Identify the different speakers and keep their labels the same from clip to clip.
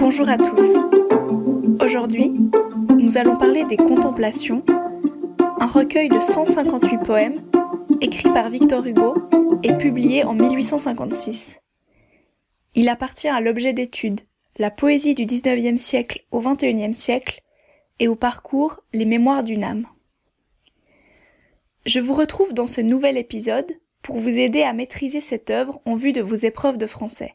Speaker 1: Bonjour à tous. Aujourd'hui, nous allons parler des Contemplations, un recueil de 158 poèmes écrit par Victor Hugo et publié en 1856. Il appartient à l'objet d'étude, la poésie du XIXe siècle au XXIe siècle, et au parcours Les Mémoires d'une âme. Je vous retrouve dans ce nouvel épisode pour vous aider à maîtriser cette œuvre en vue de vos épreuves de français,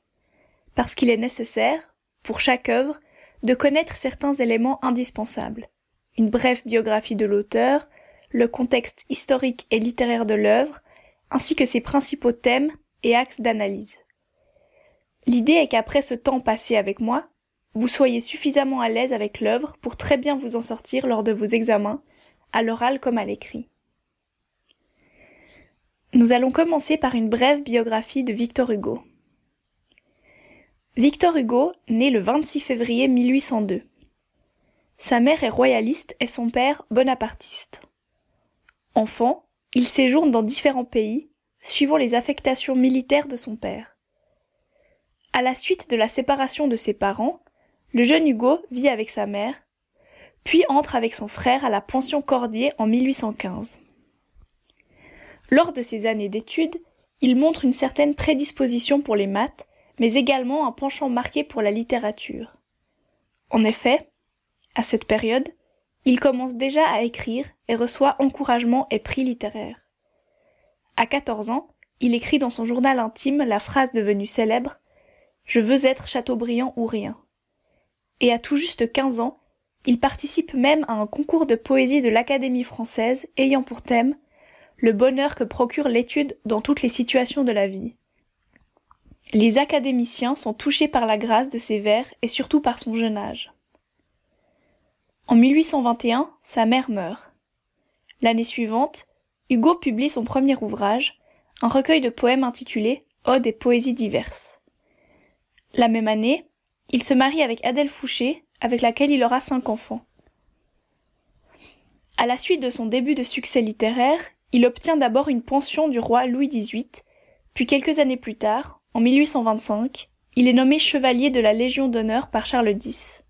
Speaker 1: parce qu'il est nécessaire, pour chaque œuvre, de connaître certains éléments indispensables. Une brève biographie de l'auteur, le contexte historique et littéraire de l'œuvre, ainsi que ses principaux thèmes et axes d'analyse. L'idée est qu'après ce temps passé avec moi, vous soyez suffisamment à l'aise avec l'œuvre pour très bien vous en sortir lors de vos examens, à l'oral comme à l'écrit. Nous allons commencer par une brève biographie de Victor Hugo. Victor Hugo naît le 26 février 1802. Sa mère est royaliste et son père bonapartiste. Enfant, il séjourne dans différents pays, suivant les affectations militaires de son père. À la suite de la séparation de ses parents, le jeune Hugo vit avec sa mère, puis entre avec son frère à la pension Cordier en 1815. Lors de ses années d'études, il montre une certaine prédisposition pour les maths, mais également un penchant marqué pour la littérature. En effet, à cette période, il commence déjà à écrire et reçoit encouragement et prix littéraires. À 14 ans, il écrit dans son journal intime la phrase devenue célèbre Je veux être Chateaubriand ou rien. Et à tout juste 15 ans, il participe même à un concours de poésie de l'Académie française ayant pour thème le bonheur que procure l'étude dans toutes les situations de la vie. Les académiciens sont touchés par la grâce de ses vers et surtout par son jeune âge. En 1821, sa mère meurt. L'année suivante, Hugo publie son premier ouvrage, un recueil de poèmes intitulé Odes et poésies diverses. La même année, il se marie avec Adèle Fouché, avec laquelle il aura cinq enfants. À la suite de son début de succès littéraire, il obtient d'abord une pension du roi Louis XVIII, puis quelques années plus tard, en 1825, il est nommé chevalier de la Légion d'honneur par Charles X.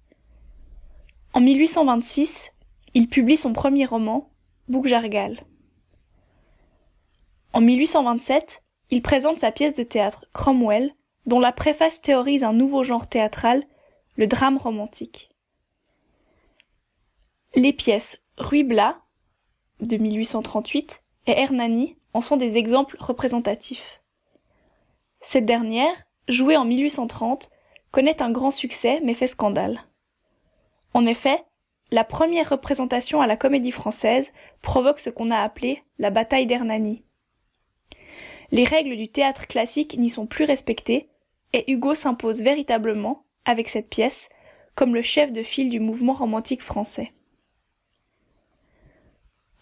Speaker 1: En 1826, il publie son premier roman, Bouc-Jargal. En 1827, il présente sa pièce de théâtre Cromwell, dont la préface théorise un nouveau genre théâtral, le drame romantique. Les pièces Ruy Blas, de 1838, et Hernani en sont des exemples représentatifs. Cette dernière, jouée en 1830, connaît un grand succès mais fait scandale. En effet, la première représentation à la comédie française provoque ce qu'on a appelé la bataille d'Hernani. Les règles du théâtre classique n'y sont plus respectées et Hugo s'impose véritablement, avec cette pièce, comme le chef de file du mouvement romantique français.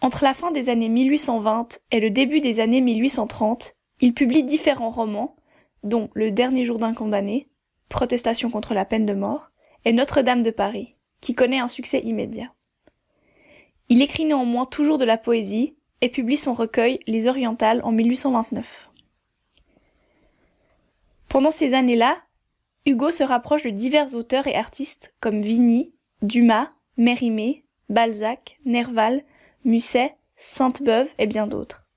Speaker 1: Entre la fin des années 1820 et le début des années 1830, il publie différents romans, dont Le dernier jour d'un condamné, Protestation contre la peine de mort, et Notre-Dame de Paris, qui connaît un succès immédiat. Il écrit néanmoins toujours de la poésie et publie son recueil Les Orientales en 1829. Pendant ces années-là, Hugo se rapproche de divers auteurs et artistes comme Vigny, Dumas, Mérimée, Balzac, Nerval, Musset, Sainte-Beuve et bien d'autres.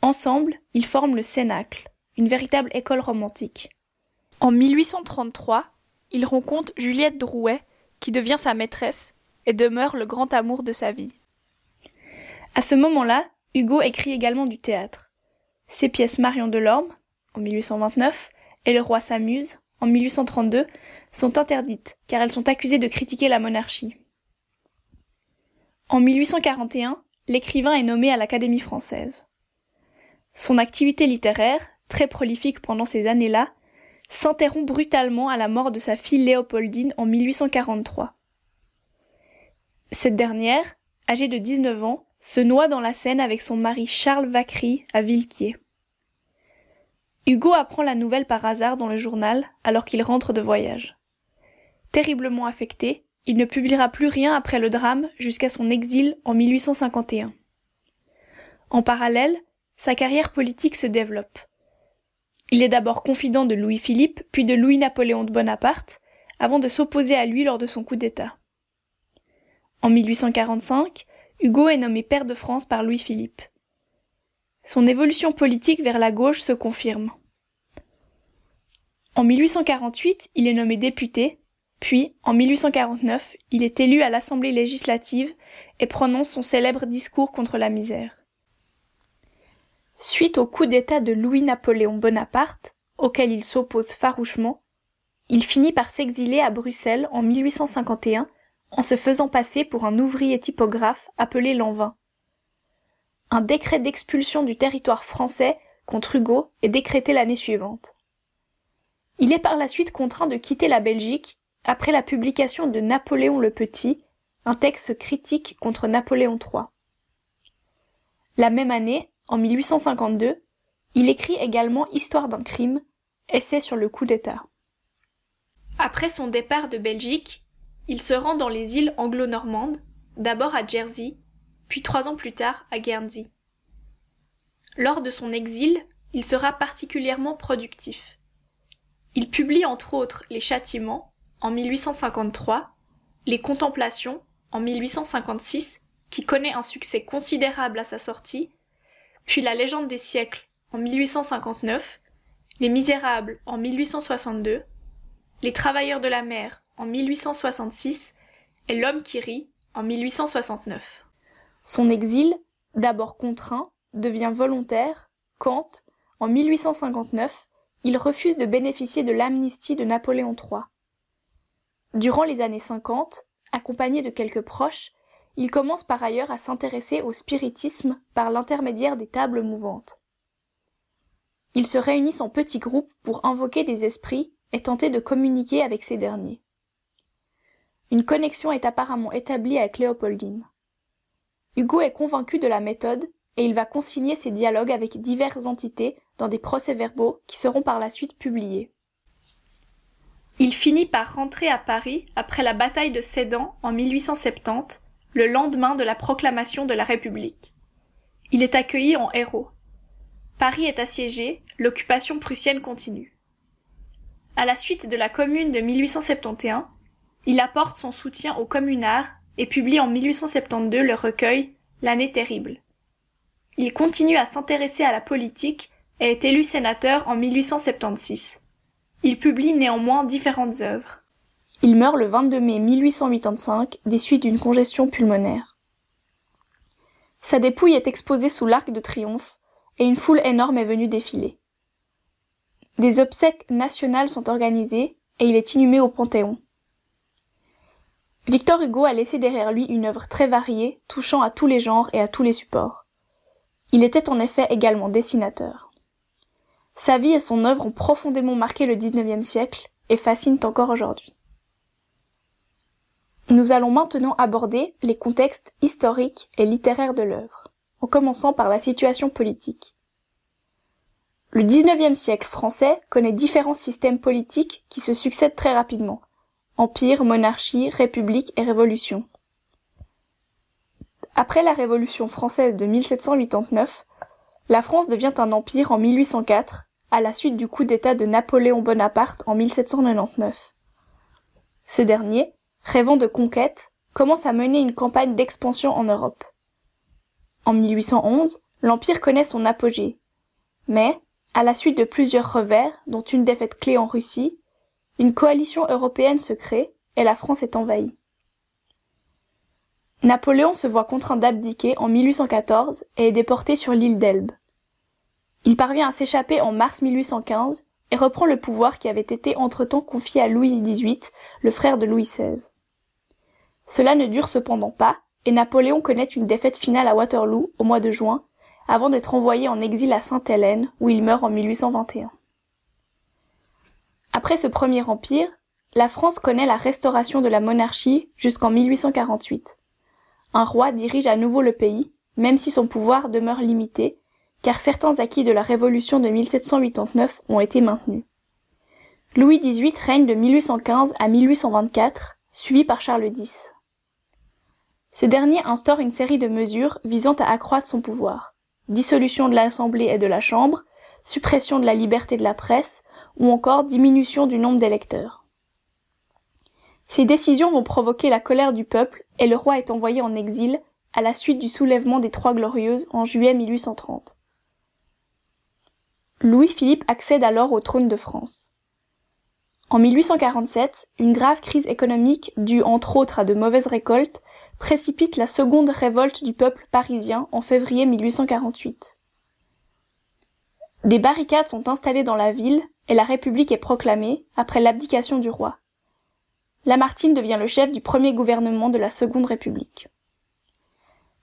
Speaker 1: Ensemble, ils forment le Cénacle, une véritable école romantique. En 1833, il rencontre Juliette Drouet, qui devient sa maîtresse et demeure le grand amour de sa vie. À ce moment-là, Hugo écrit également du théâtre. Ses pièces Marion Delorme, en 1829, et Le roi s'amuse, en 1832, sont interdites, car elles sont accusées de critiquer la monarchie. En 1841, l'écrivain est nommé à l'Académie française. Son activité littéraire, très prolifique pendant ces années-là, s'interrompt brutalement à la mort de sa fille Léopoldine en 1843. Cette dernière, âgée de 19 ans, se noie dans la Seine avec son mari Charles Vacry à Villequier. Hugo apprend la nouvelle par hasard dans le journal alors qu'il rentre de voyage. Terriblement affecté, il ne publiera plus rien après le drame jusqu'à son exil en 1851. En parallèle, sa carrière politique se développe. Il est d'abord confident de Louis-Philippe, puis de Louis-Napoléon de Bonaparte, avant de s'opposer à lui lors de son coup d'État. En 1845, Hugo est nommé pair de France par Louis-Philippe. Son évolution politique vers la gauche se confirme. En 1848, il est nommé député, puis, en 1849, il est élu à l'Assemblée législative et prononce son célèbre discours contre la misère. Suite au coup d'État de Louis-Napoléon Bonaparte, auquel il s'oppose farouchement, il finit par s'exiler à Bruxelles en 1851 en se faisant passer pour un ouvrier typographe appelé Lanvin. Un décret d'expulsion du territoire français contre Hugo est décrété l'année suivante. Il est par la suite contraint de quitter la Belgique après la publication de Napoléon le Petit, un texte critique contre Napoléon III. La même année, en 1852, il écrit également Histoire d'un crime, essai sur le coup d'État. Après son départ de Belgique, il se rend dans les îles anglo-normandes, d'abord à Jersey, puis trois ans plus tard à Guernsey. Lors de son exil, il sera particulièrement productif. Il publie entre autres Les Châtiments en 1853, Les Contemplations en 1856, qui connaît un succès considérable à sa sortie, puis La Légende des siècles en 1859, Les Misérables en 1862, Les Travailleurs de la mer en 1866 et L'homme qui rit en 1869. Son exil, d'abord contraint, devient volontaire quand, en 1859, il refuse de bénéficier de l'amnistie de Napoléon III. Durant les années 50, accompagné de quelques proches, il commence par ailleurs à s'intéresser au spiritisme par l'intermédiaire des tables mouvantes. Ils se réunissent en petits groupes pour invoquer des esprits et tenter de communiquer avec ces derniers. Une connexion est apparemment établie avec Léopoldine. Hugo est convaincu de la méthode et il va consigner ses dialogues avec diverses entités dans des procès-verbaux qui seront par la suite publiés. Il finit par rentrer à Paris après la bataille de Sedan en 1870, le lendemain de la proclamation de la République. Il est accueilli en héros. Paris est assiégé, l'occupation prussienne continue. À la suite de la Commune de 1871, il apporte son soutien aux communards et publie en 1872 le recueil L'année terrible. Il continue à s'intéresser à la politique et est élu sénateur en 1876. Il publie néanmoins différentes œuvres. Il meurt le 22 mai 1885 des suites d'une congestion pulmonaire. Sa dépouille est exposée sous l'arc de triomphe et une foule énorme est venue défiler. Des obsèques nationales sont organisées et il est inhumé au Panthéon. Victor Hugo a laissé derrière lui une œuvre très variée, touchant à tous les genres et à tous les supports. Il était en effet également dessinateur. Sa vie et son œuvre ont profondément marqué le XIXe siècle et fascinent encore aujourd'hui. Nous allons maintenant aborder les contextes historiques et littéraires de l'œuvre, en commençant par la situation politique. Le XIXe siècle français connaît différents systèmes politiques qui se succèdent très rapidement, Empire, monarchie, république et révolution. Après la Révolution française de 1789, la France devient un empire en 1804, à la suite du coup d'État de Napoléon Bonaparte en 1799. Ce dernier, rêvant de conquête, commence à mener une campagne d'expansion en Europe. En 1811, l'Empire connaît son apogée. Mais, à la suite de plusieurs revers, dont une défaite clé en Russie, une coalition européenne se crée et la France est envahie. Napoléon se voit contraint d'abdiquer en 1814 et est déporté sur l'île d'Elbe. Il parvient à s'échapper en mars 1815 et reprend le pouvoir qui avait été entre-temps confié à Louis XVIII, le frère de Louis XVI. Cela ne dure cependant pas, et Napoléon connaît une défaite finale à Waterloo au mois de juin, avant d'être envoyé en exil à Sainte-Hélène, où il meurt en 1821. Après ce premier empire, la France connaît la restauration de la monarchie jusqu'en 1848. Un roi dirige à nouveau le pays, même si son pouvoir demeure limité, car certains acquis de la révolution de 1789 ont été maintenus. Louis XVIII règne de 1815 à 1824, suivi par Charles X. Ce dernier instaure une série de mesures visant à accroître son pouvoir. Dissolution de l'Assemblée et de la Chambre, suppression de la liberté de la presse, ou encore diminution du nombre d'électeurs. Ces décisions vont provoquer la colère du peuple et le roi est envoyé en exil à la suite du soulèvement des Trois Glorieuses en juillet 1830. Louis-Philippe accède alors au trône de France. En 1847, une grave crise économique due entre autres à de mauvaises récoltes précipite la seconde révolte du peuple parisien en février 1848. Des barricades sont installées dans la ville et la République est proclamée après l'abdication du roi. Lamartine devient le chef du premier gouvernement de la Seconde République.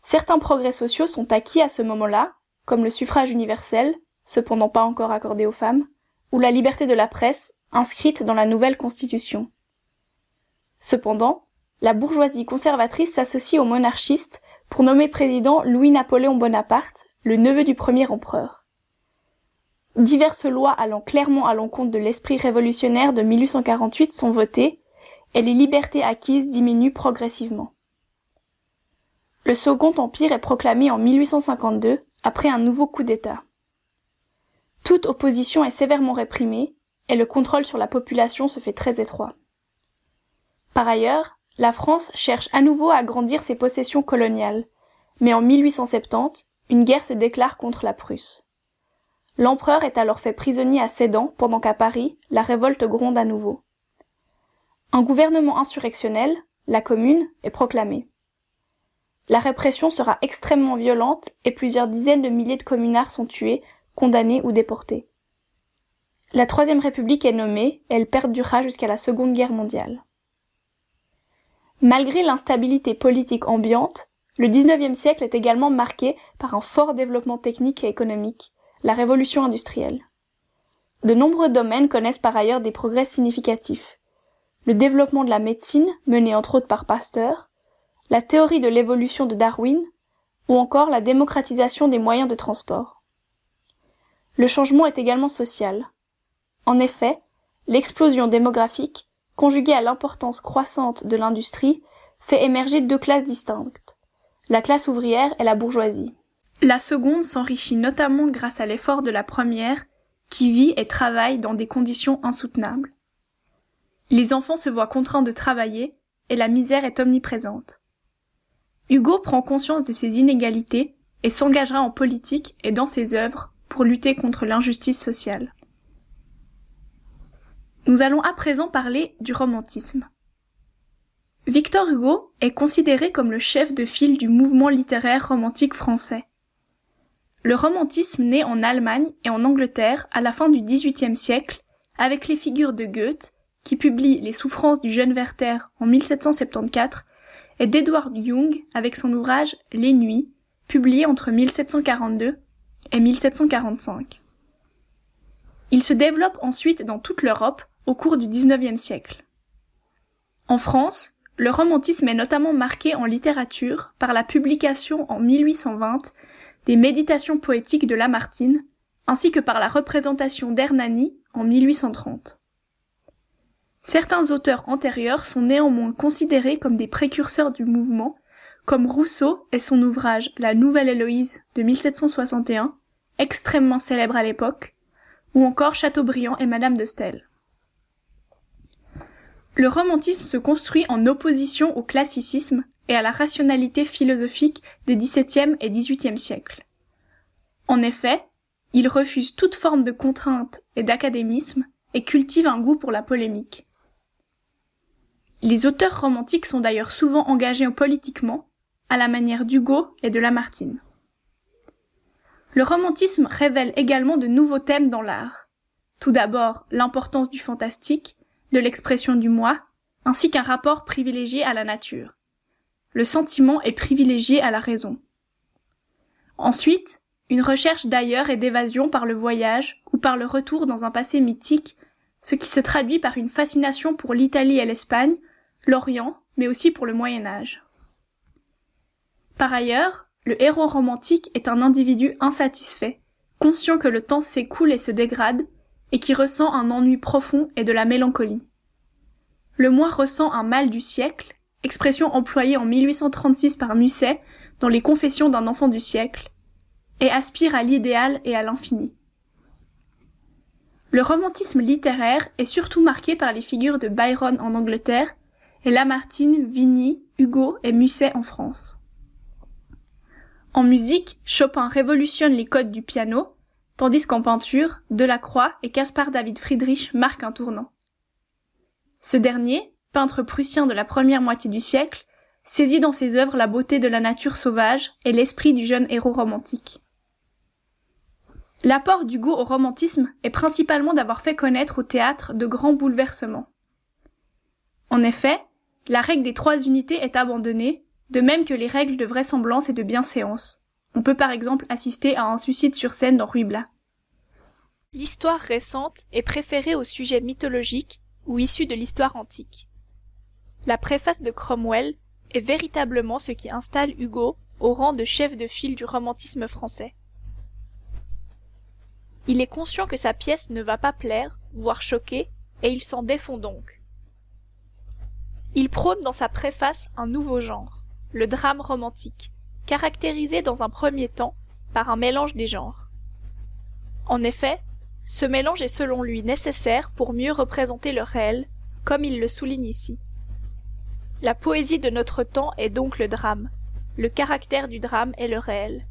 Speaker 1: Certains progrès sociaux sont acquis à ce moment-là, comme le suffrage universel, cependant pas encore accordé aux femmes, ou la liberté de la presse, inscrite dans la nouvelle Constitution. Cependant, la bourgeoisie conservatrice s'associe aux monarchistes pour nommer président Louis-Napoléon Bonaparte, le neveu du premier empereur. Diverses lois allant clairement à l'encontre de l'esprit révolutionnaire de 1848 sont votées, et les libertés acquises diminuent progressivement. Le Second Empire est proclamé en 1852 après un nouveau coup d'État. Toute opposition est sévèrement réprimée et le contrôle sur la population se fait très étroit. Par ailleurs, la France cherche à nouveau à agrandir ses possessions coloniales, mais en 1870, une guerre se déclare contre la Prusse. L'empereur est alors fait prisonnier à Sedan pendant qu'à Paris, la révolte gronde à nouveau. Un gouvernement insurrectionnel, la Commune, est proclamé. La répression sera extrêmement violente et plusieurs dizaines de milliers de communards sont tués, condamnés ou déportés. La Troisième République est nommée elle perdurera jusqu'à la Seconde Guerre mondiale. Malgré l'instabilité politique ambiante, le XIXe siècle est également marqué par un fort développement technique et économique, la révolution industrielle. De nombreux domaines connaissent par ailleurs des progrès significatifs. Le développement de la médecine, mené entre autres par Pasteur, la théorie de l'évolution de Darwin, ou encore la démocratisation des moyens de transport. Le changement est également social. En effet, l'explosion démographique, conjuguée à l'importance croissante de l'industrie, fait émerger deux classes distinctes, la classe ouvrière et la bourgeoisie. La seconde s'enrichit notamment grâce à l'effort de la première, qui vit et travaille dans des conditions insoutenables. Les enfants se voient contraints de travailler, et la misère est omniprésente. Hugo prend conscience de ces inégalités et s'engagera en politique et dans ses œuvres pour lutter contre l'injustice sociale. Nous allons à présent parler du romantisme. Victor Hugo est considéré comme le chef de file du mouvement littéraire romantique français. Le romantisme naît en Allemagne et en Angleterre à la fin du XVIIIe siècle avec les figures de Goethe, qui publie Les souffrances du jeune Werther en 1774 et d'Edward Young avec son ouvrage Les Nuits, publié entre 1742 et 1745. Il se développe ensuite dans toute l'Europe au cours du XIXe siècle. En France, le romantisme est notamment marqué en littérature par la publication en 1820 des Méditations poétiques de Lamartine, ainsi que par la représentation d'Hernani en 1830. Certains auteurs antérieurs sont néanmoins considérés comme des précurseurs du mouvement, comme Rousseau et son ouvrage La Nouvelle Héloïse de 1761, extrêmement célèbre à l'époque, ou encore Chateaubriand et Madame de Staël. Le romantisme se construit en opposition au classicisme et à la rationalité philosophique des XVIIe et XVIIIe siècles. En effet, il refuse toute forme de contrainte et d'académisme et cultive un goût pour la polémique. Les auteurs romantiques sont d'ailleurs souvent engagés politiquement, à la manière d'Hugo et de Lamartine. Le romantisme révèle également de nouveaux thèmes dans l'art. Tout d'abord, l'importance du fantastique, de l'expression du moi, ainsi qu'un rapport privilégié à la nature. Le sentiment est privilégié à la raison. Ensuite, une recherche d'ailleurs et d'évasion par le voyage ou par le retour dans un passé mythique, ce qui se traduit par une fascination pour l'Italie et l'Espagne, l'Orient, mais aussi pour le Moyen Âge. Par ailleurs, le héros romantique est un individu insatisfait, conscient que le temps s'écoule et se dégrade, et qui ressent un ennui profond et de la mélancolie. Le moi ressent un mal du siècle, expression employée en 1836 par Musset dans les Confessions d'un enfant du siècle, et aspire à l'idéal et à l'infini. Le romantisme littéraire est surtout marqué par les figures de Byron en Angleterre et Lamartine, Vigny, Hugo et Musset en France. En musique, Chopin révolutionne les codes du piano, tandis qu'en peinture, Delacroix et Caspar David Friedrich marquent un tournant. Ce dernier, peintre prussien de la première moitié du siècle, saisit dans ses œuvres la beauté de la nature sauvage et l'esprit du jeune héros romantique. L'apport d'Hugo au romantisme est principalement d'avoir fait connaître au théâtre de grands bouleversements. En effet, la règle des trois unités est abandonnée, de même que les règles de vraisemblance et de bienséance. On peut par exemple assister à un suicide sur scène dans Ruy Blas. L'histoire récente est préférée aux sujets mythologiques ou issus de l'histoire antique. La préface de Cromwell est véritablement ce qui installe Hugo au rang de chef de file du romantisme français. Il est conscient que sa pièce ne va pas plaire, voire choquer, et il s'en défend donc. Il prône dans sa préface un nouveau genre, le drame romantique, caractérisé dans un premier temps par un mélange des genres. En effet, ce mélange est selon lui nécessaire pour mieux représenter le réel, comme il le souligne ici. La poésie de notre temps est donc le drame. Le caractère du drame est le réel.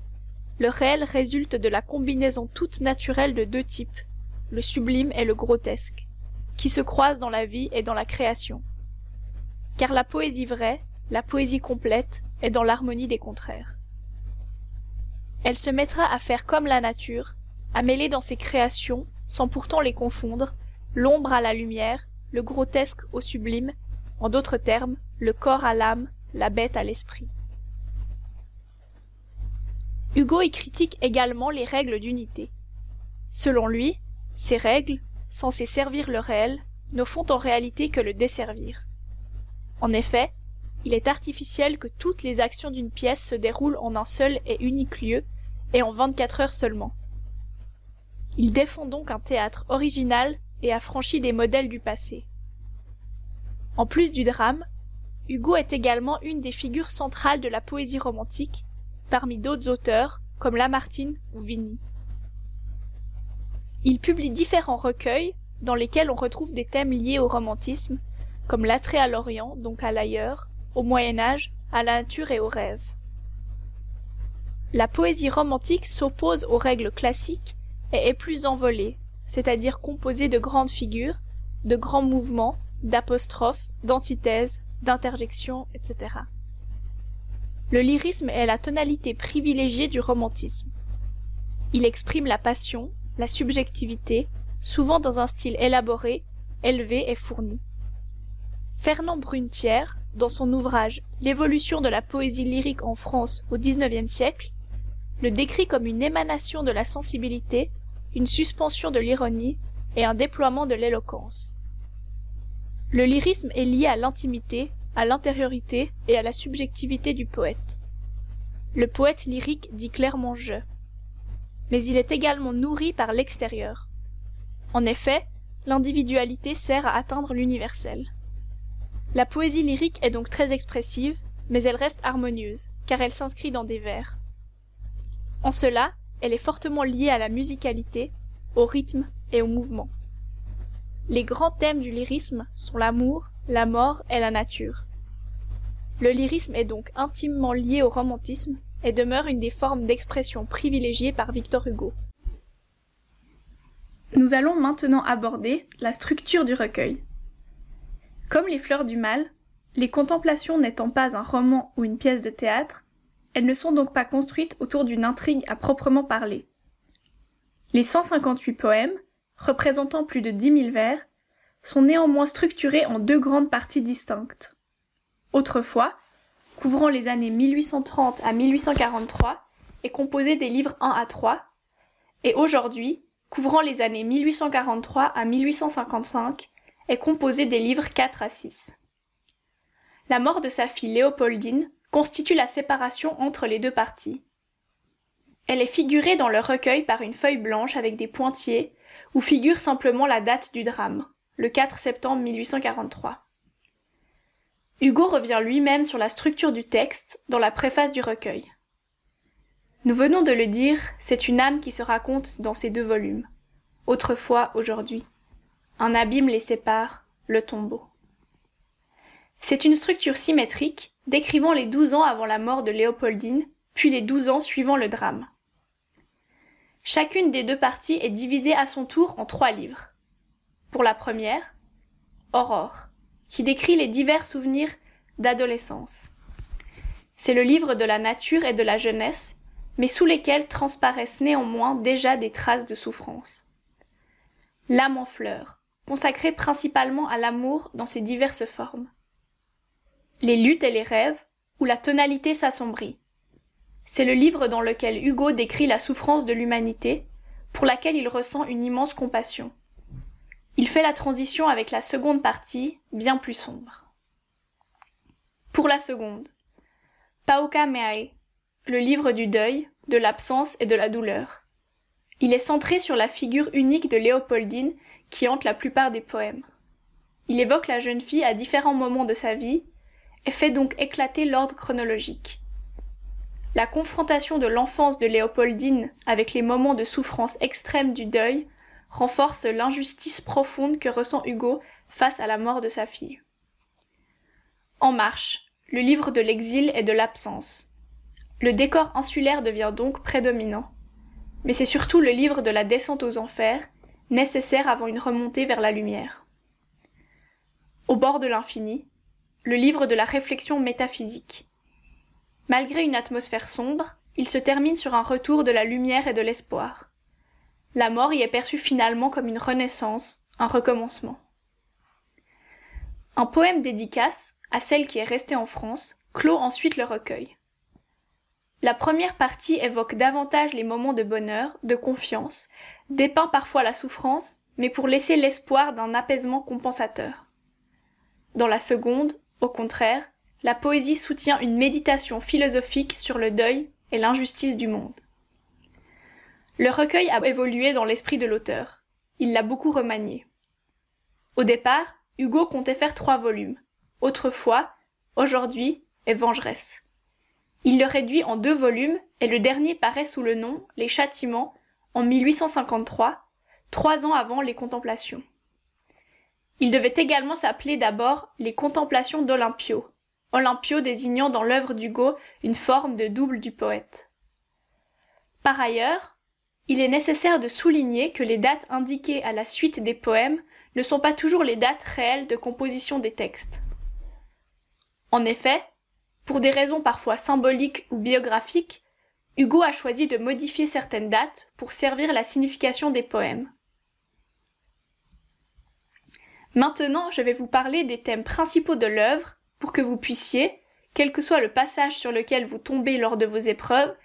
Speaker 1: Le réel résulte de la combinaison toute naturelle de deux types, le sublime et le grotesque, qui se croisent dans la vie et dans la création. Car la poésie vraie, la poésie complète, est dans l'harmonie des contraires. Elle se mettra à faire comme la nature, à mêler dans ses créations, sans pourtant les confondre, l'ombre à la lumière, le grotesque au sublime, en d'autres termes, le corps à l'âme, la bête à l'esprit. Hugo y critique également les règles d'unité. Selon lui, ces règles, censées servir le réel, ne font en réalité que le desservir. En effet, il est artificiel que toutes les actions d'une pièce se déroulent en un seul et unique lieu, et en vingt-quatre heures seulement. Il défend donc un théâtre original et affranchi des modèles du passé. En plus du drame, Hugo est également une des figures centrales de la poésie romantique, parmi d'autres auteurs comme Lamartine ou Vigny. Il publie différents recueils dans lesquels on retrouve des thèmes liés au romantisme, comme l'attrait à l'Orient, donc à l'ailleurs, au Moyen Âge, à la nature et aux rêves. La poésie romantique s'oppose aux règles classiques et est plus envolée, c'est-à-dire composée de grandes figures, de grands mouvements, d'apostrophes, d'antithèses, d'interjections, etc. Le lyrisme est la tonalité privilégiée du romantisme. Il exprime la passion, la subjectivité, souvent dans un style élaboré, élevé et fourni. Fernand Brunetière, dans son ouvrage L'évolution de la poésie lyrique en France au XIXe siècle, le décrit comme une émanation de la sensibilité, une suspension de l'ironie et un déploiement de l'éloquence. Le lyrisme est lié à l'intimité, à l'intériorité et à la subjectivité du poète. Le poète lyrique dit clairement je. Mais il est également nourri par l'extérieur. En effet, l'individualité sert à atteindre l'universel. La poésie lyrique est donc très expressive, mais elle reste harmonieuse, car elle s'inscrit dans des vers. En cela, elle est fortement liée à la musicalité, au rythme et au mouvement. Les grands thèmes du lyrisme sont l'amour, la mort et la nature. Le lyrisme est donc intimement lié au romantisme et demeure une des formes d'expression privilégiées par Victor Hugo. Nous allons maintenant aborder la structure du recueil. Comme les fleurs du mal, les contemplations n'étant pas un roman ou une pièce de théâtre, elles ne sont donc pas construites autour d'une intrigue à proprement parler. Les 158 poèmes, représentant plus de dix mille vers, sont néanmoins structurés en deux grandes parties distinctes. Autrefois, couvrant les années 1830 à 1843, et composés des livres 1 à 3, et aujourd'hui, couvrant les années 1843 à 1855, est composé des livres 4 à 6. La mort de sa fille Léopoldine constitue la séparation entre les deux parties. Elle est figurée dans le recueil par une feuille blanche avec des pointillés, où figure simplement la date du drame, le 4 septembre 1843. Hugo revient lui-même sur la structure du texte dans la préface du recueil. Nous venons de le dire, c'est une âme qui se raconte dans ces deux volumes. Autrefois, aujourd'hui. Un abîme les sépare, le tombeau. C'est une structure symétrique décrivant les douze ans avant la mort de Léopoldine, puis les douze ans suivant le drame. Chacune des deux parties est divisée à son tour en trois livres. Pour la première, Aurore, qui décrit les divers souvenirs d'adolescence. C'est le livre de la nature et de la jeunesse, mais sous lesquels transparaissent néanmoins déjà des traces de souffrance. L'âme en fleurs, consacrée principalement à l'amour dans ses diverses formes. Les luttes et les rêves, où la tonalité s'assombrit. C'est le livre dans lequel Hugo décrit la souffrance de l'humanité, pour laquelle il ressent une immense compassion. Il fait la transition avec la seconde partie, bien plus sombre. Pour la seconde, Pauka Meae, le livre du deuil, de l'absence et de la douleur. Il est centré sur la figure unique de Léopoldine qui hante la plupart des poèmes. Il évoque la jeune fille à différents moments de sa vie et fait donc éclater l'ordre chronologique. La confrontation de l'enfance de Léopoldine avec les moments de souffrance extrême du deuil renforce l'injustice profonde que ressent Hugo face à la mort de sa fille. En marche, le livre de l'exil et de l'absence. Le décor insulaire devient donc prédominant, mais c'est surtout le livre de la descente aux enfers, nécessaire avant une remontée vers la lumière. Au bord de l'infini, le livre de la réflexion métaphysique. Malgré une atmosphère sombre, il se termine sur un retour de la lumière et de l'espoir. La mort y est perçue finalement comme une renaissance, un recommencement. Un poème dédicace, à celle qui est restée en France, clôt ensuite le recueil. La première partie évoque davantage les moments de bonheur, de confiance, dépeint parfois la souffrance, mais pour laisser l'espoir d'un apaisement compensateur. Dans la seconde, au contraire, la poésie soutient une méditation philosophique sur le deuil et l'injustice du monde. Le recueil a évolué dans l'esprit de l'auteur. Il l'a beaucoup remanié. Au départ, Hugo comptait faire trois volumes. Autrefois, aujourd'hui et Vengeresse. Il le réduit en deux volumes et le dernier paraît sous le nom Les Châtiments en 1853, trois ans avant les Contemplations. Il devait également s'appeler d'abord les Contemplations d'Olympio, Olympio désignant dans l'œuvre d'Hugo une forme de double du poète. Par ailleurs, il est nécessaire de souligner que les dates indiquées à la suite des poèmes ne sont pas toujours les dates réelles de composition des textes. En effet, pour des raisons parfois symboliques ou biographiques, Hugo a choisi de modifier certaines dates pour servir la signification des poèmes. Maintenant, je vais vous parler des thèmes principaux de l'œuvre pour que vous puissiez, quel que soit le passage sur lequel vous tombez lors de vos épreuves,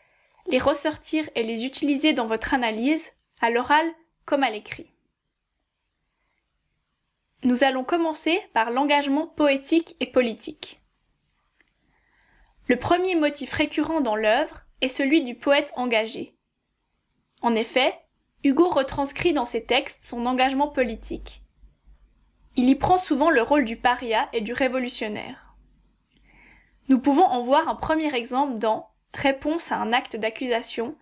Speaker 1: les ressortir et les utiliser dans votre analyse, à l'oral comme à l'écrit. Nous allons commencer par l'engagement poétique et politique. Le premier motif récurrent dans l'œuvre est celui du poète engagé. En effet, Hugo retranscrit dans ses textes son engagement politique. Il y prend souvent le rôle du paria et du révolutionnaire. Nous pouvons en voir un premier exemple dans Réponse à un acte d'accusation,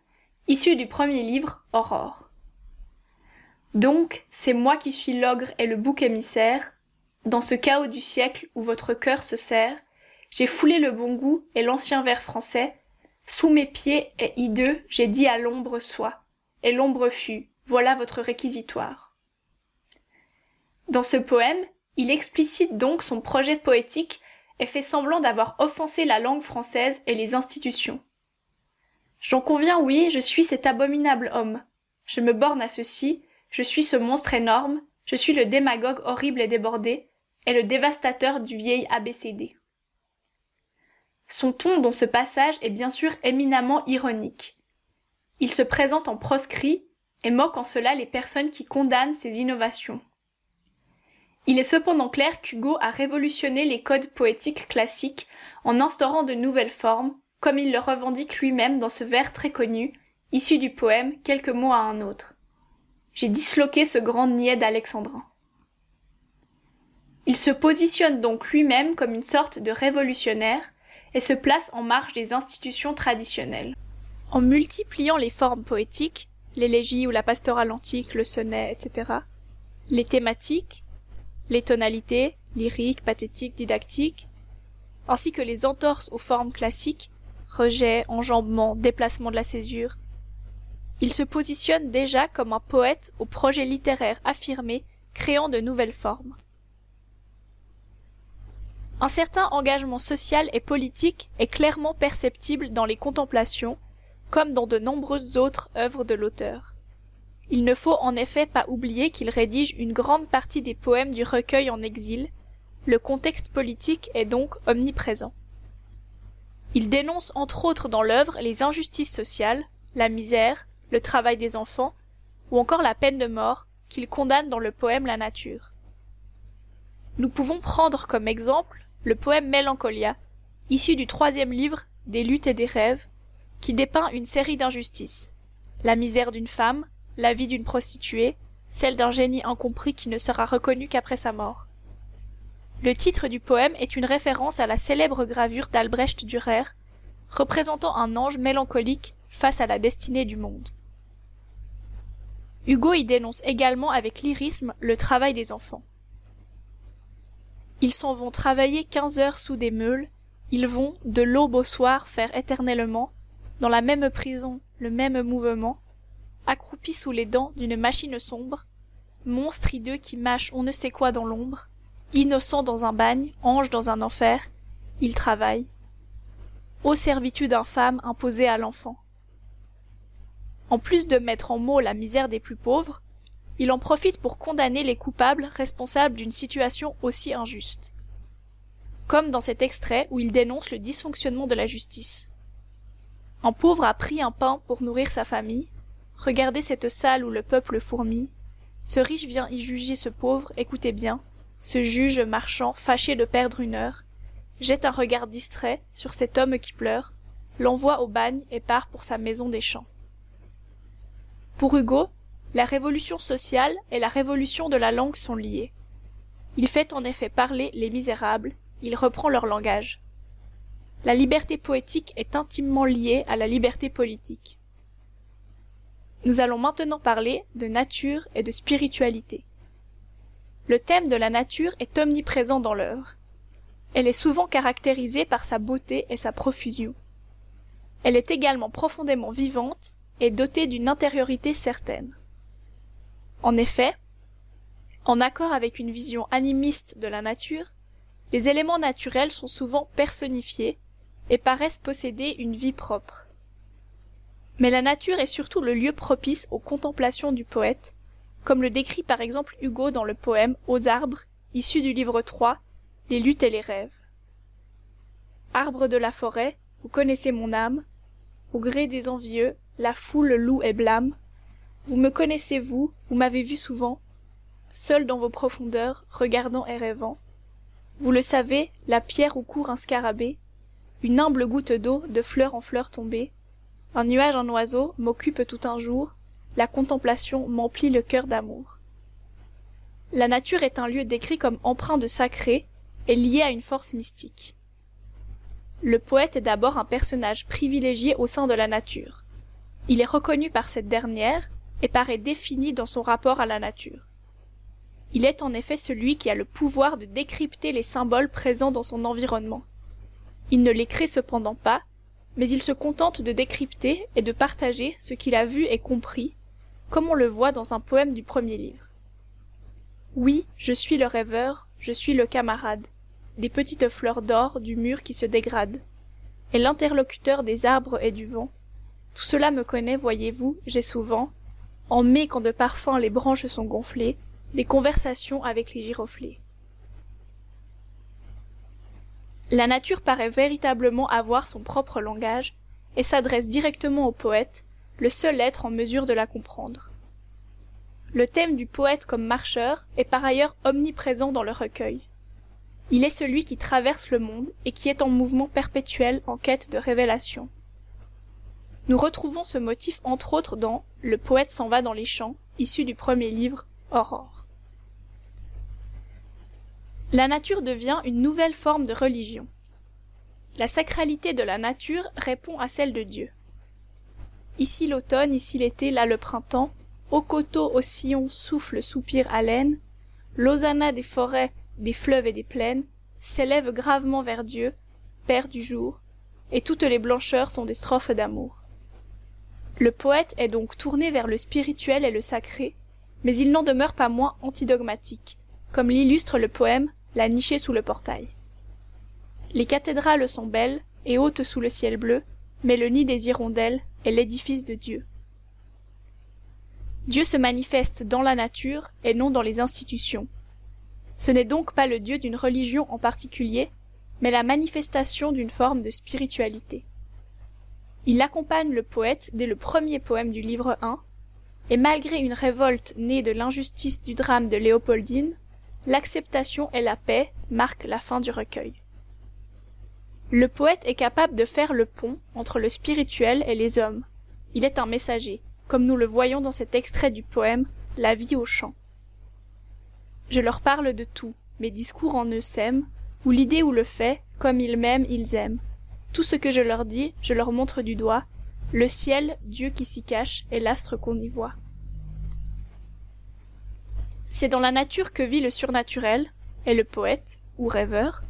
Speaker 1: issu du premier livre Aurore. Donc, c'est moi qui suis l'ogre et le bouc émissaire, dans ce chaos du siècle où votre cœur se serre, j'ai foulé le bon goût et l'ancien vers français, sous mes pieds et hideux, j'ai dit à l'ombre sois, et l'ombre fut, voilà votre réquisitoire. Dans ce poème, il explicite donc son projet poétique et fait semblant d'avoir offensé la langue française et les institutions. J'en conviens, oui, je suis cet abominable homme. Je me borne à ceci, je suis ce monstre énorme, je suis le démagogue horrible et débordé, et le dévastateur du vieil ABCD. Son ton dans ce passage est bien sûr éminemment ironique. Il se présente en proscrit et moque en cela les personnes qui condamnent ses innovations. Il est cependant clair qu'Hugo a révolutionné les codes poétiques classiques en instaurant de nouvelles formes, comme il le revendique lui-même dans ce vers très connu, issu du poème Quelques mots à un autre. J'ai disloqué ce grand niais d'Alexandrin. Il se positionne donc lui-même comme une sorte de révolutionnaire et se place en marge des institutions traditionnelles. En multipliant les formes poétiques, l'élégie ou la pastorale antique, le sonnet, etc., les thématiques, les tonalités, lyriques, pathétiques, didactiques, ainsi que les entorses aux formes classiques, rejet, enjambement, déplacement de la césure. Il se positionne déjà comme un poète au projet littéraire affirmé, créant de nouvelles formes. Un certain engagement social et politique est clairement perceptible dans les contemplations, comme dans de nombreuses autres œuvres de l'auteur. Il ne faut en effet pas oublier qu'il rédige une grande partie des poèmes du recueil en exil, le contexte politique est donc omniprésent. Il dénonce entre autres dans l'œuvre les injustices sociales, la misère, le travail des enfants, ou encore la peine de mort, qu'il condamne dans le poème La nature. Nous pouvons prendre comme exemple le poème Mélancolia, issu du troisième livre des luttes et des rêves, qui dépeint une série d'injustices. La misère d'une femme, la vie d'une prostituée, celle d'un génie incompris qui ne sera reconnu qu'après sa mort. Le titre du poème est une référence à la célèbre gravure d'Albrecht Dürer, représentant un ange mélancolique face à la destinée du monde. Hugo y dénonce également avec lyrisme le travail des enfants. Ils s'en vont travailler quinze heures sous des meules, ils vont, de l'aube au soir, faire éternellement, dans la même prison, le même mouvement, accroupi sous les dents d'une machine sombre, monstre hideux qui mâche on ne sait quoi dans l'ombre, innocent dans un bagne, ange dans un enfer, il travaille. Ô servitude infâme imposée à l'enfant. En plus de mettre en mots la misère des plus pauvres, il en profite pour condamner les coupables responsables d'une situation aussi injuste. Comme dans cet extrait où il dénonce le dysfonctionnement de la justice. Un pauvre a pris un pain pour nourrir sa famille, Regardez cette salle où le peuple fourmille. Ce riche vient y juger ce pauvre, écoutez bien. Ce juge marchand, fâché de perdre une heure, jette un regard distrait sur cet homme qui pleure, l'envoie au bagne et part pour sa maison des champs. Pour Hugo, la révolution sociale et la révolution de la langue sont liées. Il fait en effet parler les misérables, il reprend leur langage. La liberté poétique est intimement liée à la liberté politique. Nous allons maintenant parler de nature et de spiritualité. Le thème de la nature est omniprésent dans l'œuvre. Elle est souvent caractérisée par sa beauté et sa profusion. Elle est également profondément vivante et dotée d'une intériorité certaine. En effet, en accord avec une vision animiste de la nature, les éléments naturels sont souvent personnifiés et paraissent posséder une vie propre. Mais la nature est surtout le lieu propice aux contemplations du poète, comme le décrit par exemple Hugo dans le poème Aux arbres, issu du livre 3, Les luttes et les rêves. Arbre de la forêt, vous connaissez mon âme, au gré des envieux, la foule loue et blâme. Vous me connaissez, vous, vous m'avez vu souvent, seul dans vos profondeurs, regardant et rêvant. Vous le savez, la pierre où court un scarabée, une humble goutte d'eau de fleur en fleur tombée, un nuage en oiseau m'occupe tout un jour, la contemplation m'emplit le cœur d'amour. La nature est un lieu décrit comme empreint de sacré et lié à une force mystique. Le poète est d'abord un personnage privilégié au sein de la nature. Il est reconnu par cette dernière et paraît défini dans son rapport à la nature. Il est en effet celui qui a le pouvoir de décrypter les symboles présents dans son environnement. Il ne les crée cependant pas, mais il se contente de décrypter et de partager ce qu'il a vu et compris, comme on le voit dans un poème du premier livre. Oui, je suis le rêveur, je suis le camarade, des petites fleurs d'or du mur qui se dégradent, et l'interlocuteur des arbres et du vent. Tout cela me connaît, voyez-vous, j'ai souvent, en mai quand de parfums les branches sont gonflées, des conversations avec les giroflées. La nature paraît véritablement avoir son propre langage, et s'adresse directement au poète, le seul être en mesure de la comprendre. Le thème du poète comme marcheur est par ailleurs omniprésent dans le recueil. Il est celui qui traverse le monde et qui est en mouvement perpétuel en quête de révélation. Nous retrouvons ce motif entre autres dans Le poète s'en va dans les champs, issu du premier livre Aurore la nature devient une nouvelle forme de religion. La sacralité de la nature répond à celle de Dieu. Ici l'automne, ici l'été, là le printemps, au coteau, au sillon, souffle, soupir, haleine, l'hosanna des forêts, des fleuves et des plaines, s'élève gravement vers Dieu, Père du jour, et toutes les blancheurs sont des strophes d'amour. Le poète est donc tourné vers le spirituel et le sacré, mais il n'en demeure pas moins antidogmatique, comme l'illustre le poème La nichée sous le portail. Les cathédrales sont belles et hautes sous le ciel bleu, mais le nid des hirondelles est l'édifice de Dieu. Dieu se manifeste dans la nature et non dans les institutions. Ce n'est donc pas le Dieu d'une religion en particulier, mais la manifestation d'une forme de spiritualité. Il accompagne le poète dès le premier poème du livre 1, et malgré une révolte née de l'injustice du drame de Léopoldine, l'acceptation et la paix marquent la fin du recueil. Le poète est capable de faire le pont entre le spirituel et les hommes. Il est un messager comme nous le voyons dans cet extrait du poème La vie au champ. Je leur parle de tout, mes discours en eux s'aiment, ou l'idée ou le fait, comme ils m'aiment, ils aiment. Tout ce que je leur dis, je leur montre du doigt, le ciel, Dieu qui s'y cache, et l'astre qu'on y voit. C'est dans la nature que vit le surnaturel, et le poète, ou rêveur,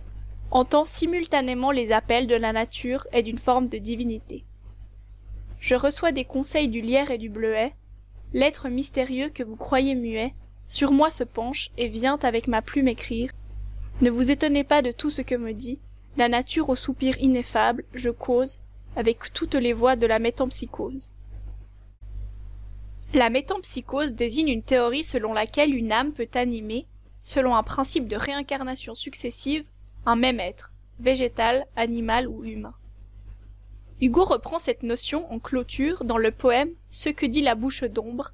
Speaker 1: entend simultanément les appels de la nature et d'une forme de divinité. Je reçois des conseils du lierre et du bleuet. L'être mystérieux que vous croyez muet sur moi se penche et vient avec ma plume écrire. Ne vous étonnez pas de tout ce que me dit la nature au soupir ineffable je cause avec toutes les voix de la métempsychose la métempsychose désigne une théorie selon laquelle une âme peut animer selon un principe de réincarnation successive un même être végétal animal ou humain Hugo reprend cette notion en clôture dans le poème Ce que dit la bouche d'ombre,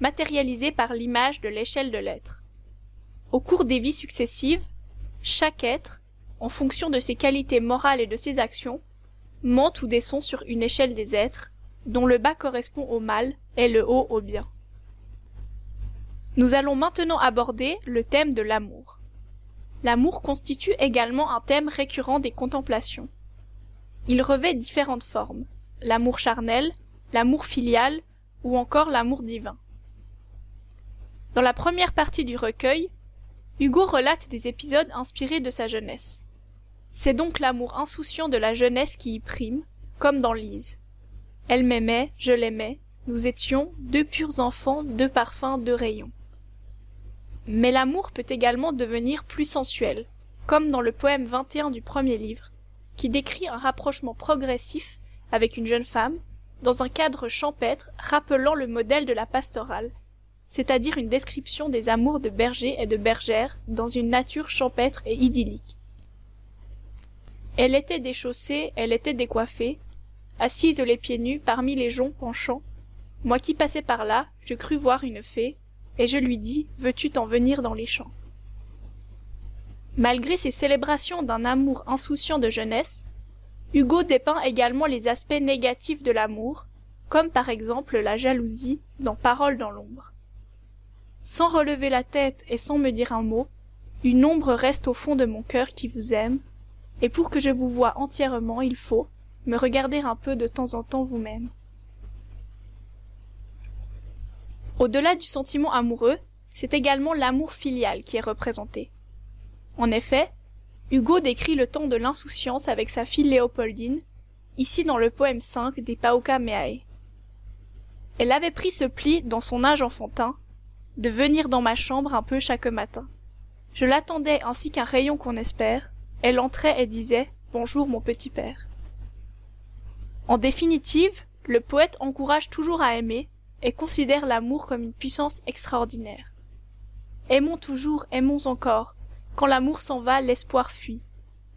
Speaker 1: matérialisé par l'image de l'échelle de l'être. Au cours des vies successives, chaque être, en fonction de ses qualités morales et de ses actions, monte ou descend sur une échelle des êtres, dont le bas correspond au mal et le haut au bien. Nous allons maintenant aborder le thème de l'amour. L'amour constitue également un thème récurrent des contemplations. Il revêt différentes formes, l'amour charnel, l'amour filial ou encore l'amour divin. Dans la première partie du recueil, Hugo relate des épisodes inspirés de sa jeunesse. C'est donc l'amour insouciant de la jeunesse qui y prime, comme dans Lise. Elle m'aimait, je l'aimais, nous étions deux purs enfants, deux parfums, deux rayons. Mais l'amour peut également devenir plus sensuel, comme dans le poème 21 du premier livre, qui décrit un rapprochement progressif avec une jeune femme, dans un cadre champêtre rappelant le modèle de la pastorale, c'est-à-dire une description des amours de berger et de bergère dans une nature champêtre et idyllique. Elle était déchaussée, elle était décoiffée, assise les pieds nus parmi les joncs penchants. Moi qui passais par là, je crus voir une fée, et je lui dis Veux-tu t'en venir dans les champs? Malgré ces célébrations d'un amour insouciant de jeunesse, Hugo dépeint également les aspects négatifs de l'amour, comme par exemple la jalousie dans Parole dans l'ombre. Sans relever la tête et sans me dire un mot, une ombre reste au fond de mon cœur qui vous aime, et pour que je vous voie entièrement, il faut me regarder un peu de temps en temps vous-même. Au-delà du sentiment amoureux, c'est également l'amour filial qui est représenté. En effet, Hugo décrit le temps de l'insouciance avec sa fille Léopoldine, ici dans le poème 5 des Pauca Meae. Elle avait pris ce pli dans son âge enfantin, de venir dans ma chambre un peu chaque matin. Je l'attendais ainsi qu'un rayon qu'on espère, elle entrait et disait Bonjour mon petit père. En définitive, le poète encourage toujours à aimer et considère l'amour comme une puissance extraordinaire. Aimons toujours, aimons encore, quand l'amour s'en va, l'espoir fuit.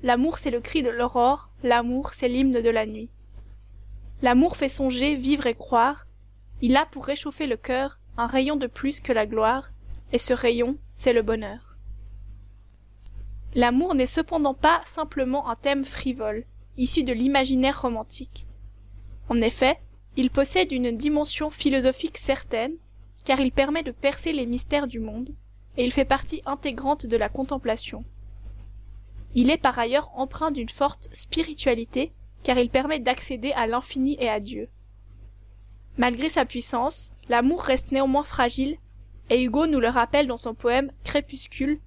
Speaker 1: L'amour, c'est le cri de l'aurore, l'amour, c'est l'hymne de la nuit. L'amour fait songer, vivre et croire. Il a pour réchauffer le cœur un rayon de plus que la gloire, et ce rayon, c'est le bonheur. L'amour n'est cependant pas simplement un thème frivole, issu de l'imaginaire romantique. En effet, il possède une dimension philosophique certaine, car il permet de percer les mystères du monde, et il fait partie intégrante de la contemplation. Il est par ailleurs empreint d'une forte spiritualité car il permet d'accéder à l'infini et à Dieu. Malgré sa puissance, l'amour reste néanmoins fragile et Hugo nous le rappelle dans son poème Crépuscule,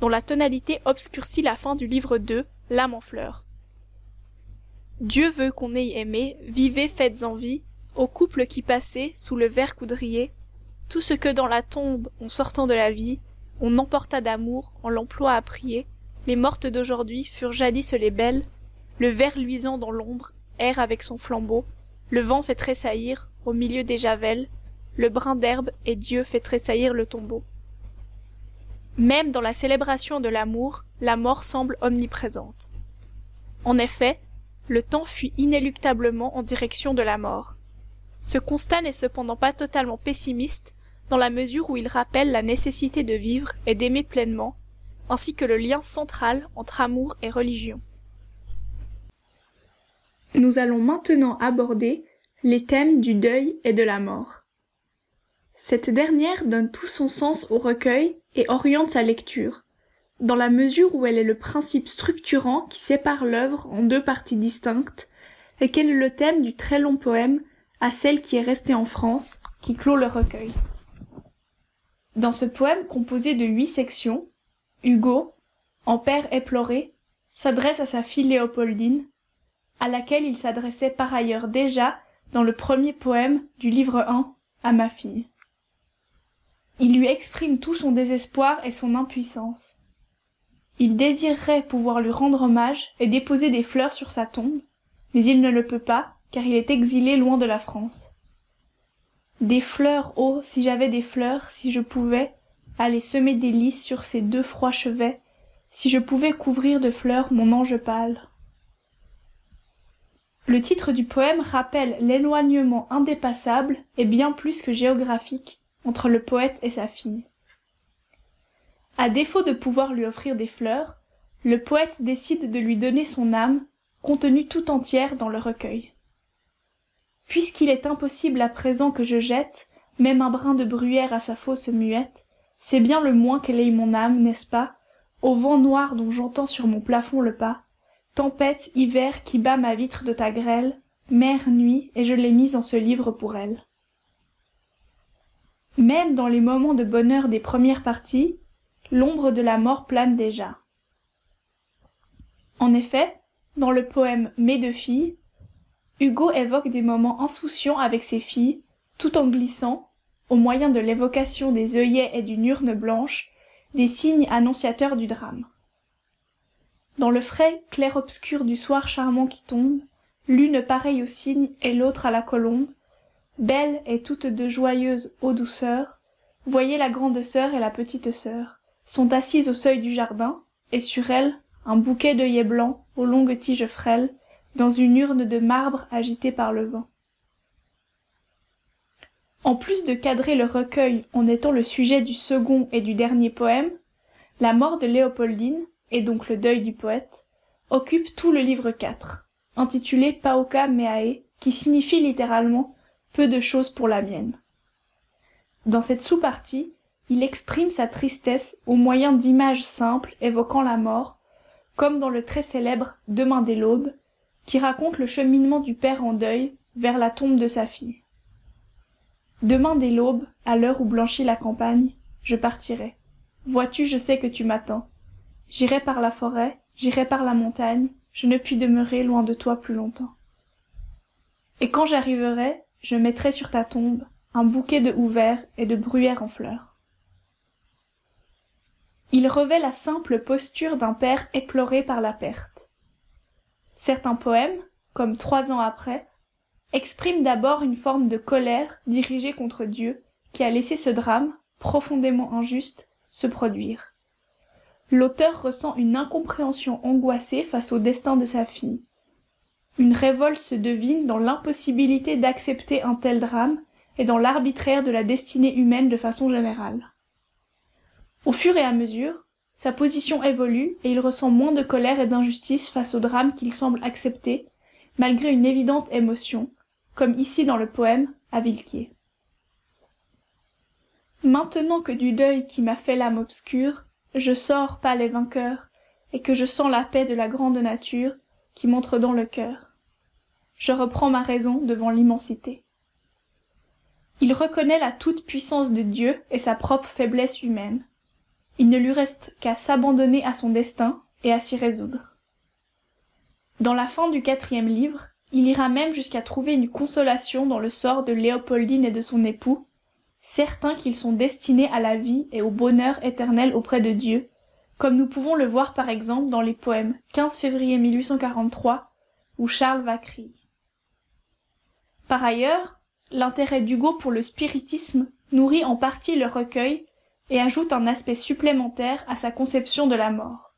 Speaker 1: dont la tonalité obscurcit la fin du livre 2, L'âme en fleurs. Dieu veut qu'on ait aimé, vivez, faites envie, au couple qui passait, sous le vert coudrier, tout ce que dans la tombe, en sortant de la vie, on emporta d'amour, en l'emploi à prier, les mortes d'aujourd'hui furent jadis les belles, le ver luisant dans l'ombre erre avec son flambeau, le vent fait tressaillir, au milieu des javelles, le brin d'herbe et Dieu fait tressaillir le tombeau. Même dans la célébration de l'amour, la mort semble omniprésente. En effet, le temps fuit inéluctablement en direction de la mort. Ce constat n'est cependant pas totalement pessimiste, dans la mesure où il rappelle la nécessité de vivre et d'aimer pleinement, ainsi que le lien central entre amour et religion. Nous allons maintenant aborder les thèmes du deuil et de la mort. Cette dernière donne tout son sens au recueil et oriente sa lecture, dans la mesure où elle est le principe structurant qui sépare l'œuvre en deux parties distinctes, et qu'elle est le thème du très long poème à celle qui est restée en France, qui clôt le recueil. Dans ce poème composé de huit sections, Hugo, en père éploré, s'adresse à sa fille Léopoldine, à laquelle il s'adressait par ailleurs déjà dans le premier poème du livre 1 à ma fille. Il lui exprime tout son désespoir et son impuissance. Il désirerait pouvoir lui rendre hommage et déposer des fleurs sur sa tombe, mais il ne le peut pas, car il est exilé loin de la France. Des fleurs, oh, si j'avais des fleurs, si je pouvais aller semer des lys sur ces deux froids chevets, si je pouvais couvrir de fleurs mon ange pâle. Le titre du poème rappelle l'éloignement indépassable et bien plus que géographique entre le poète et sa fille. À défaut de pouvoir lui offrir des fleurs, le poète décide de lui donner son âme, contenue tout entière dans le recueil. Puisqu'il est impossible à présent que je jette même un brin de bruyère à sa fausse muette, c'est bien le moins qu'elle ait mon âme, n'est-ce pas, au vent noir dont j'entends sur mon plafond le pas, tempête hiver qui bat ma vitre de ta grêle mer nuit et je l'ai mise en ce livre pour elle même dans les moments de bonheur des premières parties l'ombre de la mort plane déjà. En effet dans le poème mes deux filles hugo évoque des moments insouciants avec ses filles tout en glissant au moyen de l'évocation des œillets et d'une urne blanche des signes annonciateurs du drame. Dans le frais clair-obscur du soir charmant qui tombe l'une pareille au cygne et l'autre à la colombe belles et toutes deux joyeuses ô douceur voyez la grande sœur et la petite sœur sont assises au seuil du jardin et sur elles un bouquet d'œillets blancs aux longues tiges frêles dans une urne de marbre agitée par le vent. En plus de cadrer le recueil en étant le sujet du second et du dernier poème la mort de léopoldine et donc le deuil du poète, occupe tout le livre 4, intitulé Pauca Meae, qui signifie littéralement peu de choses pour la mienne. Dans cette sous-partie, il exprime sa tristesse au moyen d'images simples évoquant la mort, comme dans le très célèbre Demain dès l'aube, qui raconte le cheminement du père en deuil vers la tombe de sa fille. Demain dès l'aube, à l'heure où blanchit la campagne, je partirai. Vois-tu, je sais que tu m'attends j'irai par la forêt j'irai par la montagne je ne puis demeurer loin de toi plus longtemps et quand j'arriverai je mettrai sur ta tombe un bouquet de houx et de bruyères en fleurs. Il revêt la simple posture d'un père éploré par la perte. Certains poèmes comme trois ans après expriment d'abord une forme de colère dirigée contre dieu qui a laissé ce drame profondément injuste se produire. L'auteur ressent une incompréhension angoissée face au destin de sa fille une révolte se devine dans l'impossibilité d'accepter un tel drame et dans l'arbitraire de la destinée humaine de façon générale au fur et à mesure sa position évolue et il ressent moins de colère et d'injustice face au drame qu'il semble accepter malgré une évidente émotion comme ici dans le poème à Villequier. Maintenant que du deuil qui m'a fait l'âme obscure, je sors pas les vainqueurs et que je sens la paix de la grande nature qui montre dans le cœur je reprends ma raison devant l'immensité Il reconnaît la toute-puissance de Dieu et sa propre faiblesse humaine. Il ne lui reste qu'à s'abandonner à son destin et à s'y résoudre. Dans la fin du quatrième livre, il ira même jusqu'à trouver une consolation dans le sort de Léopoldine et de son époux, certains qu'ils sont destinés à la vie et au bonheur éternel auprès de Dieu, comme nous pouvons le voir par exemple dans les poèmes 15 février 1843 où Charles va crier. Par ailleurs, l'intérêt d'Hugo pour le spiritisme nourrit en partie le recueil et ajoute un aspect supplémentaire à sa conception de la mort.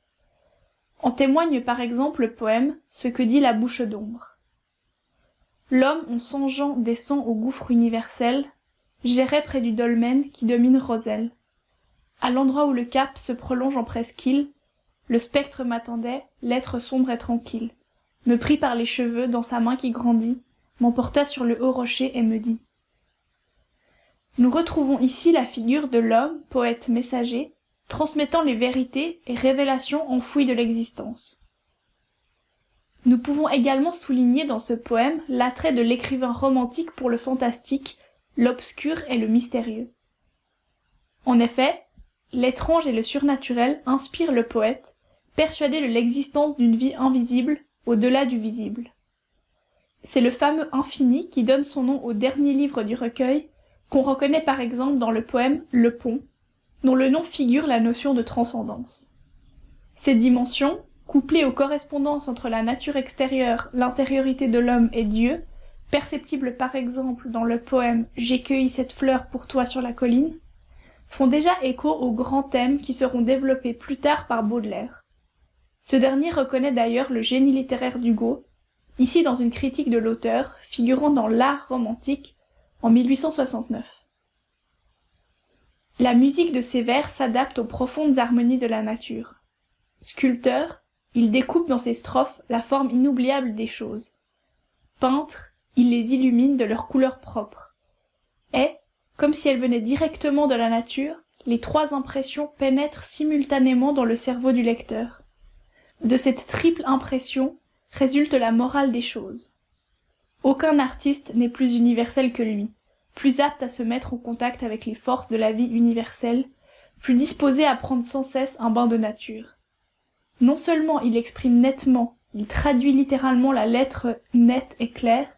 Speaker 1: En témoigne par exemple le poème Ce que dit la bouche d'ombre. L'homme en songeant descend au gouffre universel, j'errais près du dolmen qui domine Roselle. À l'endroit où le cap se prolonge en presqu'île, le spectre m'attendait, l'être sombre et tranquille, me prit par les cheveux dans sa main qui grandit, m'emporta sur le haut rocher et me dit nous retrouvons ici la figure de l'homme poète messager transmettant les vérités et révélations enfouies de l'existence. Nous pouvons également souligner dans ce poème l'attrait de l'écrivain romantique pour le fantastique l'obscur et le mystérieux. En effet l'étrange et le surnaturel inspirent le poète persuadé de l'existence d'une vie invisible au-delà du visible c'est le fameux infini qui donne son nom au dernier livre du recueil qu'on reconnaît par exemple dans le poème Le pont, dont le nom figure la notion de transcendance. Ces dimensions, couplées aux correspondances entre la nature extérieure, l'intériorité de l'homme et Dieu, perceptibles par exemple dans le poème J'ai cueilli cette fleur pour toi sur la colline, font déjà écho aux grands thèmes qui seront développés plus tard par Baudelaire. Ce dernier reconnaît d'ailleurs le génie littéraire d'Hugo, ici dans une critique de l'auteur, figurant dans l'art romantique en 1869. La musique de ces vers s'adapte aux profondes harmonies de la nature. Sculpteur, il découpe dans ses strophes la forme inoubliable des choses. Peintre, il les illumine de leur couleur propre. Et, comme si elles venaient directement de la nature, les trois impressions pénètrent simultanément dans le cerveau du lecteur. De cette triple impression résulte la morale des choses. Aucun artiste n'est plus universel que lui, plus apte à se mettre en contact avec les forces de la vie universelle, plus disposé à prendre sans cesse un bain de nature. Non seulement il exprime nettement, il traduit littéralement la lettre nette et claire,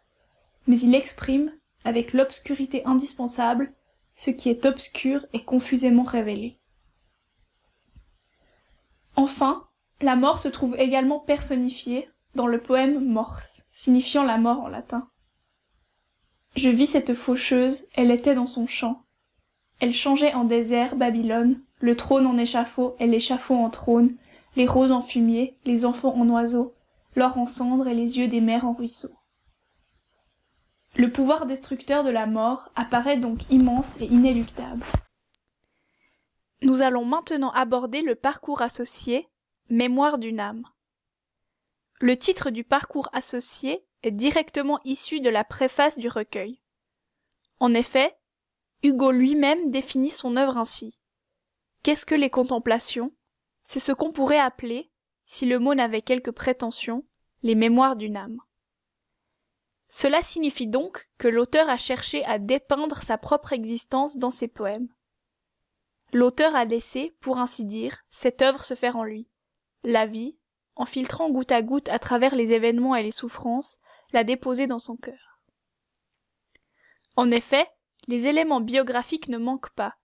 Speaker 1: mais il exprime, avec l'obscurité indispensable, ce qui est obscur et confusément révélé. Enfin, la mort se trouve également personnifiée dans le poème Morse, signifiant la mort en latin. Je vis cette faucheuse, elle était dans son champ. Elle changeait en désert Babylone, le trône en échafaud et l'échafaud en trône, les roses en fumier, les enfants en oiseaux, l'or en cendres et les yeux des mers en ruisseaux. Le pouvoir destructeur de la mort apparaît donc immense et inéluctable. Nous allons maintenant aborder le parcours associé, Mémoire d'une âme. Le titre du parcours associé est directement issu de la préface du recueil. En effet, Hugo lui-même définit son œuvre ainsi. Qu'est-ce que les contemplations? C'est ce qu'on pourrait appeler, si le mot n'avait quelque prétention, les mémoires d'une âme. Cela signifie donc que l'auteur a cherché à dépeindre sa propre existence dans ses poèmes. L'auteur a laissé, pour ainsi dire, cette œuvre se faire en lui. La vie, en filtrant goutte à goutte à travers les événements et les souffrances, l'a déposé dans son cœur. En effet, les éléments biographiques ne manquent pas.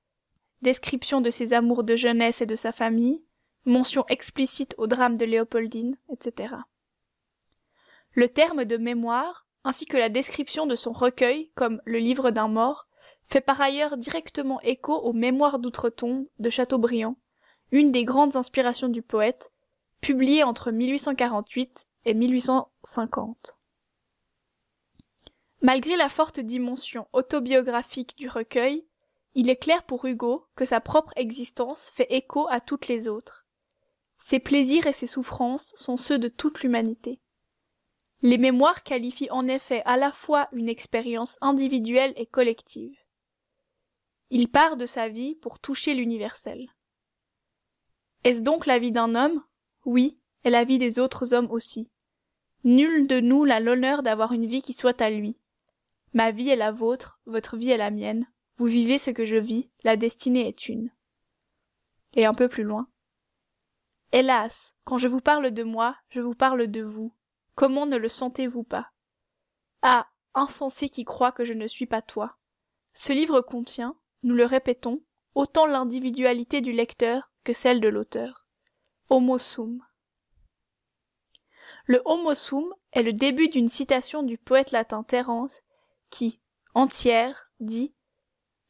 Speaker 1: Description de ses amours de jeunesse et de sa famille, mention explicite au drame de Léopoldine, etc. Le terme de mémoire, ainsi que la description de son recueil comme le livre d'un mort, fait par ailleurs directement écho aux Mémoires d'outre-tombe de Chateaubriand, une des grandes inspirations du poète, publié entre 1848 et 1850. Malgré la forte dimension autobiographique du recueil, il est clair pour Hugo que sa propre existence fait écho à toutes les autres. Ses plaisirs et ses souffrances sont ceux de toute l'humanité. Les mémoires qualifient en effet à la fois une expérience individuelle et collective. Il part de sa vie pour toucher l'universel. Est-ce donc la vie d'un homme? Oui, et la vie des autres hommes aussi. Nul de nous n'a l'honneur d'avoir une vie qui soit à lui. Ma vie est la vôtre, votre vie est la mienne. Vous vivez ce que je vis, la destinée est une. Et un peu plus loin. Hélas, quand je vous parle de moi, je vous parle de vous. Comment ne le sentez-vous pas? Ah, insensé qui croit que je ne suis pas toi. Ce livre contient, nous le répétons, autant l'individualité du lecteur que celle de l'auteur. Homo sum. Le Homo sum est le début d'une citation du poète latin Terence qui, entière, dit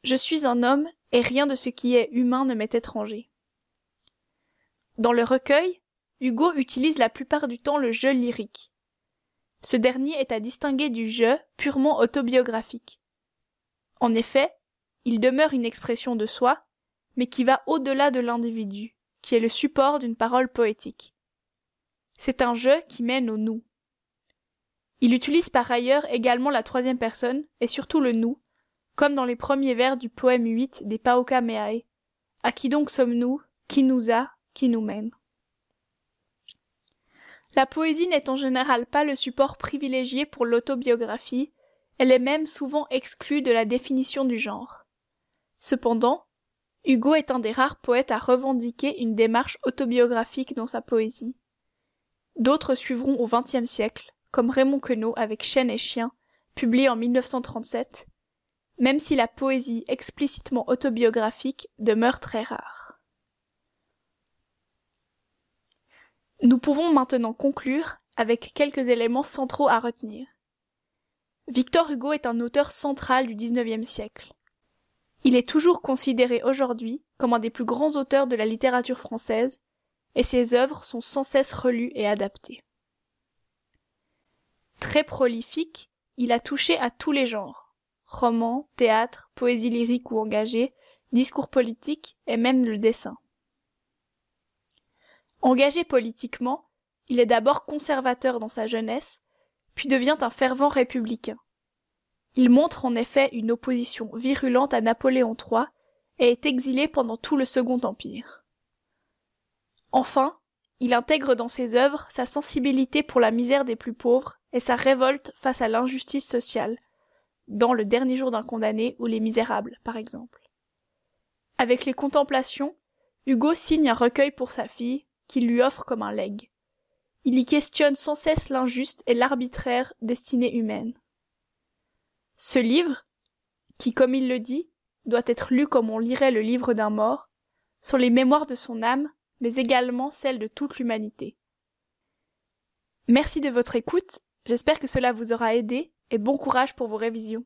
Speaker 1: Je suis un homme et rien de ce qui est humain ne m'est étranger. Dans le recueil, Hugo utilise la plupart du temps le jeu lyrique. Ce dernier est à distinguer du jeu purement autobiographique. En effet, il demeure une expression de soi, mais qui va au-delà de l'individu, qui est le support d'une parole poétique. C'est un jeu qui mène au nous. Il utilise par ailleurs également la troisième personne, et surtout le nous, comme dans les premiers vers du poème 8 des Pauca Meae. À qui donc sommes-nous? Qui nous a? Qui nous mène? La poésie n'est en général pas le support privilégié pour l'autobiographie, elle est même souvent exclue de la définition du genre. Cependant, Hugo est un des rares poètes à revendiquer une démarche autobiographique dans sa poésie. D'autres suivront au XXe siècle, comme Raymond Queneau avec Chêne et Chien, publié en 1937, même si la poésie explicitement autobiographique demeure très rare. Nous pouvons maintenant conclure avec quelques éléments centraux à retenir. Victor Hugo est un auteur central du XIXe siècle. Il est toujours considéré aujourd'hui comme un des plus grands auteurs de la littérature française, et ses œuvres sont sans cesse relues et adaptées. Très prolifique, il a touché à tous les genres roman, théâtre, poésie lyrique ou engagée, discours politique et même le dessin. Engagé politiquement, il est d'abord conservateur dans sa jeunesse, puis devient un fervent républicain. Il montre en effet une opposition virulente à Napoléon III et est exilé pendant tout le Second Empire. Enfin, il intègre dans ses œuvres sa sensibilité pour la misère des plus pauvres et sa révolte face à l'injustice sociale, dans Le dernier jour d'un condamné ou Les Misérables, par exemple. Avec les contemplations, Hugo signe un recueil pour sa fille, qu'il lui offre comme un legs. Il y questionne sans cesse l'injuste et l'arbitraire destinée humaine. Ce livre, qui, comme il le dit, doit être lu comme on lirait le livre d'un mort, sont les mémoires de son âme, mais également celles de toute l'humanité. Merci de votre écoute, j'espère que cela vous aura aidé et bon courage pour vos révisions.